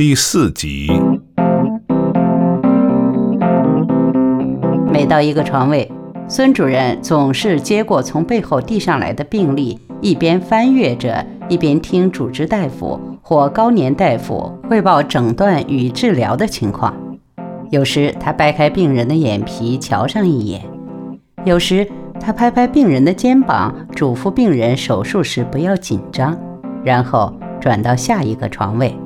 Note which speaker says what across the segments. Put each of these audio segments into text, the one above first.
Speaker 1: 第四集。
Speaker 2: 每到一个床位，孙主任总是接过从背后递上来的病历，一边翻阅着，一边听主治大夫或高年大夫汇报诊断与治疗的情况。有时他掰开病人的眼皮瞧上一眼，有时他拍拍病人的肩膀，嘱咐病人手术时不要紧张，然后转到下一个床位。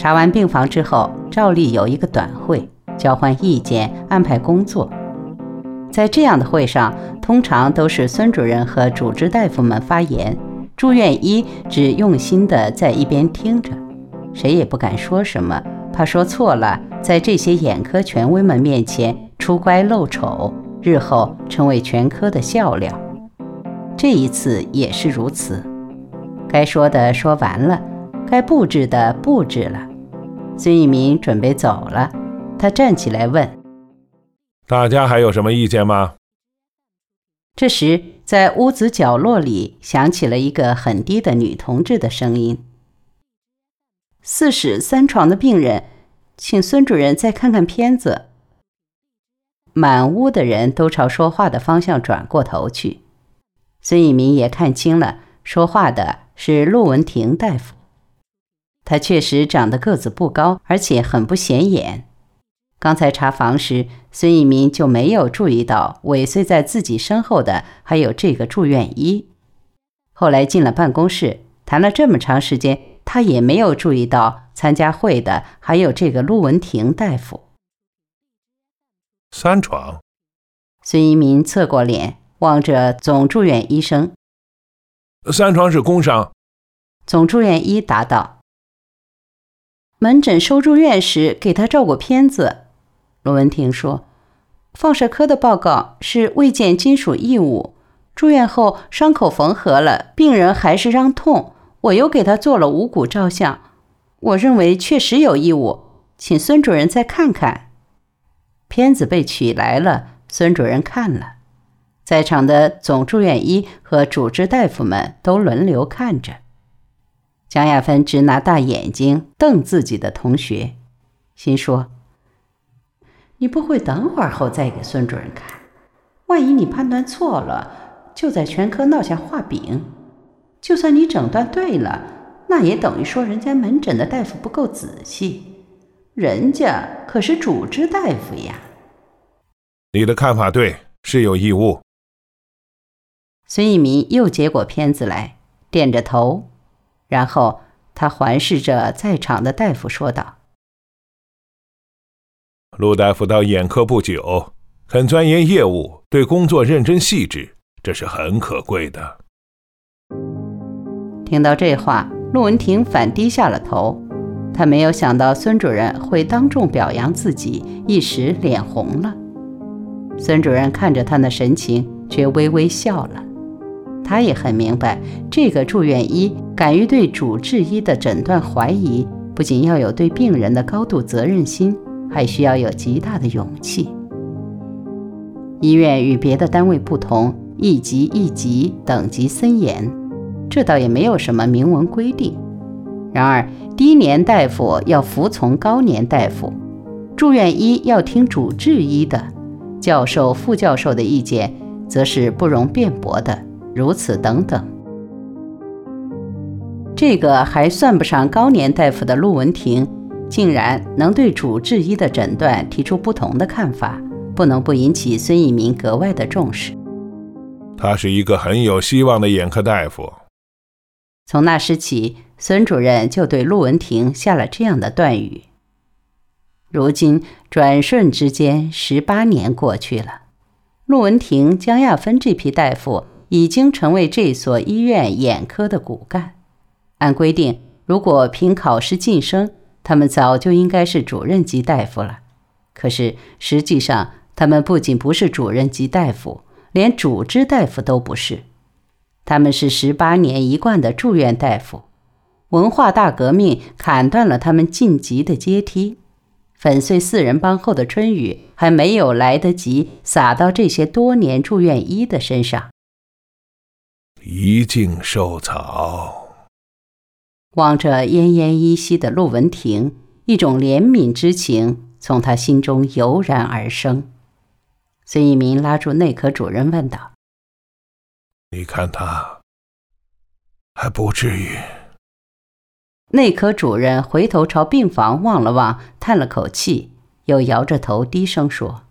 Speaker 2: 查完病房之后，照例有一个短会。交换意见，安排工作。在这样的会上，通常都是孙主任和主治大夫们发言，住院医只用心的在一边听着，谁也不敢说什么，怕说错了，在这些眼科权威们面前出乖露丑，日后成为全科的笑料。这一次也是如此，该说的说完了，该布置的布置了，孙一民准备走了。他站起来问：“
Speaker 1: 大家还有什么意见吗？”
Speaker 2: 这时，在屋子角落里响起了一个很低的女同志的声音：“四室三床的病人，请孙主任再看看片子。”满屋的人都朝说话的方向转过头去。孙一民也看清了，说话的是陆文婷大夫。他确实长得个子不高，而且很不显眼。刚才查房时，孙一民就没有注意到尾随在自己身后的还有这个住院医。后来进了办公室，谈了这么长时间，他也没有注意到参加会的还有这个陆文婷大夫。
Speaker 1: 三床。
Speaker 2: 孙一民侧过脸望着总住院医生。
Speaker 1: 三床是工伤。
Speaker 2: 总住院医答道：“门诊收住院时给他照过片子。”罗文婷说：“放射科的报告是未见金属异物。住院后伤口缝合了，病人还是让痛。我又给他做了五骨照相，我认为确实有异物，请孙主任再看看。”片子被取来了，孙主任看了，在场的总住院医和主治大夫们都轮流看着。江亚芬直拿大眼睛瞪自己的同学，心说。你不会等会儿后再给孙主任看？万一你判断错了，就在全科闹下画饼。就算你诊断对了，那也等于说人家门诊的大夫不够仔细。人家可是主治大夫呀。
Speaker 1: 你的看法对，是有义务。
Speaker 2: 孙一民又接过片子来，点着头，然后他环视着在场的大夫说道。
Speaker 1: 陆大夫到眼科不久，肯钻研业务，对工作认真细致，这是很可贵的。
Speaker 2: 听到这话，陆文婷反低下了头。他没有想到孙主任会当众表扬自己，一时脸红了。孙主任看着他那神情，却微微笑了。他也很明白，这个住院医敢于对主治医的诊断怀疑，不仅要有对病人的高度责任心。还需要有极大的勇气。医院与别的单位不同，一级一级，等级森严，这倒也没有什么明文规定。然而，低年大夫要服从高年大夫，住院医要听主治医的，教授、副教授的意见则是不容辩驳的。如此等等。这个还算不上高年大夫的陆文婷。竟然能对主治医的诊断提出不同的看法，不能不引起孙一民格外的重视。
Speaker 1: 他是一个很有希望的眼科大夫。
Speaker 2: 从那时起，孙主任就对陆文婷下了这样的断语。如今转瞬之间，十八年过去了，陆文婷、江亚芬这批大夫已经成为这所医院眼科的骨干。按规定，如果凭考试晋升，他们早就应该是主任级大夫了，可是实际上，他们不仅不是主任级大夫，连主治大夫都不是。他们是十八年一贯的住院大夫。文化大革命砍断了他们晋级的阶梯，粉碎四人帮后的春雨还没有来得及洒到这些多年住院医的身上。
Speaker 1: 一径受草。
Speaker 2: 望着奄奄一息的陆文婷，一种怜悯之情从他心中油然而生。孙一民拉住内科主任问道：“
Speaker 1: 你看他还不至于？”
Speaker 2: 内科主任回头朝病房望了望，叹了口气，又摇着头低声说：“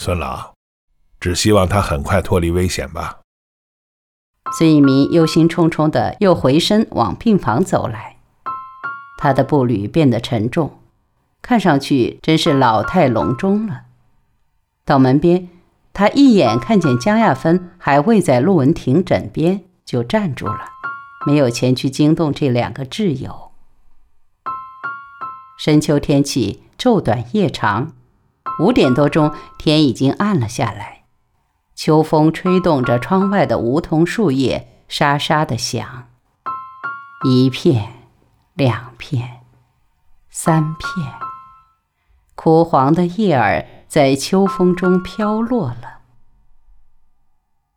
Speaker 1: 孙老，只希望他很快脱离危险吧。”
Speaker 2: 孙一民忧心忡忡的又回身往病房走来，他的步履变得沉重，看上去真是老态龙钟了。到门边，他一眼看见江亚芬还未在陆文婷枕边，就站住了。没有前去惊动这两个挚友。深秋天气昼短夜长，五点多钟天已经暗了下来，秋风吹动着窗外的梧桐树叶，沙沙的响。一片，两片，三片，枯黄的叶儿在秋风中飘落了。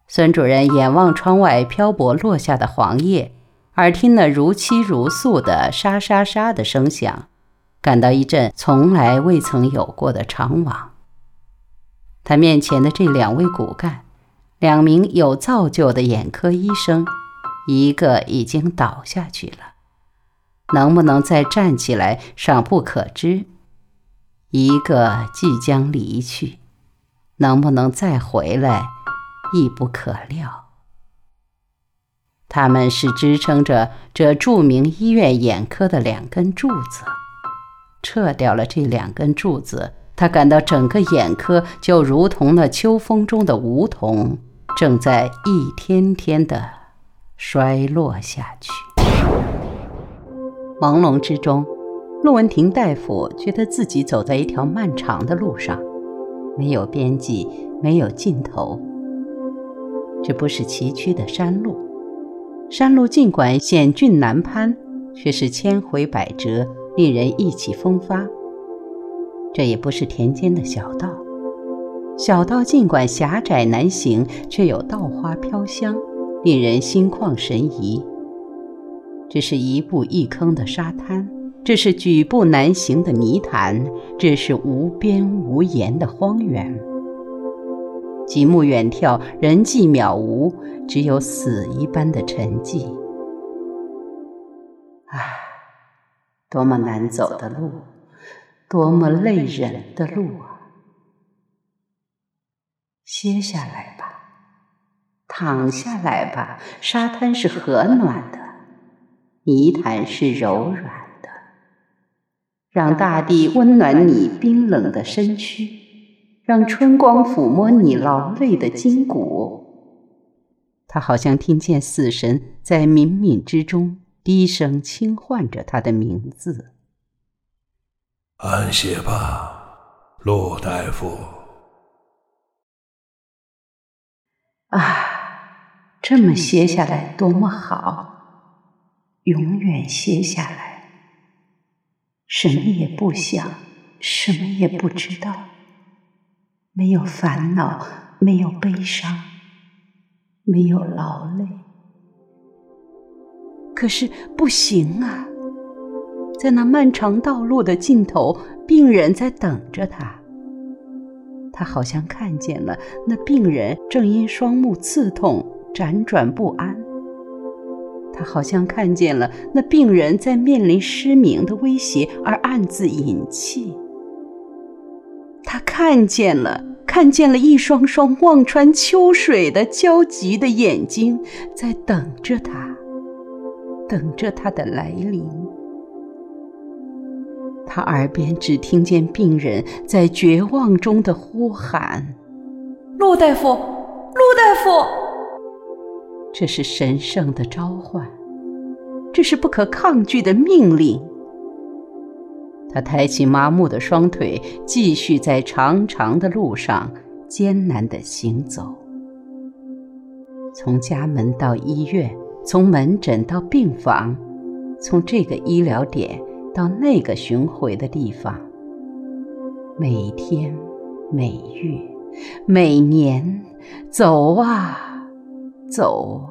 Speaker 2: 孙主任眼望窗外漂泊落下的黄叶。耳听那如泣如诉的沙沙沙的声响，感到一阵从来未曾有过的怅惘。他面前的这两位骨干，两名有造就的眼科医生，一个已经倒下去了，能不能再站起来尚不可知；一个即将离去，能不能再回来亦不可料。他们是支撑着这著名医院眼科的两根柱子，撤掉了这两根柱子，他感到整个眼科就如同那秋风中的梧桐，正在一天天的衰落下去。朦胧之中，陆文婷大夫觉得自己走在一条漫长的路上，没有边际，没有尽头。这不是崎岖的山路。山路尽管险峻难攀，却是千回百折，令人意气风发。这也不是田间的小道，小道尽管狭窄难行，却有稻花飘香，令人心旷神怡。这是一步一坑的沙滩，这是举步难行的泥潭，这是无边无沿的荒原。极目远眺，人迹渺无，只有死一般的沉寂。唉，多么难走的路，多么累人的路啊！歇下来吧，躺下来吧。沙滩是和暖的，泥潭是柔软的，让大地温暖你冰冷的身躯。让春光抚摸你劳累的筋骨，他好像听见死神在冥冥之中低声轻唤着他的名字。
Speaker 1: 安歇吧，陆大夫。
Speaker 2: 啊，这么歇下来多么好，永远歇下来，什么也不想，什么也不知道。没有烦恼，没有悲伤，没有劳累。可是不行啊，在那漫长道路的尽头，病人在等着他。他好像看见了那病人正因双目刺痛辗转不安。他好像看见了那病人在面临失明的威胁而暗自饮泣。他看见了，看见了一双双望穿秋水的焦急的眼睛，在等着他，等着他的来临。他耳边只听见病人在绝望中的呼喊：“
Speaker 3: 陆大夫，陆大夫！”
Speaker 2: 这是神圣的召唤，这是不可抗拒的命令。他抬起麻木的双腿，继续在长长的路上艰难地行走。从家门到医院，从门诊到病房，从这个医疗点到那个巡回的地方。每天、每月、每年，走啊，走。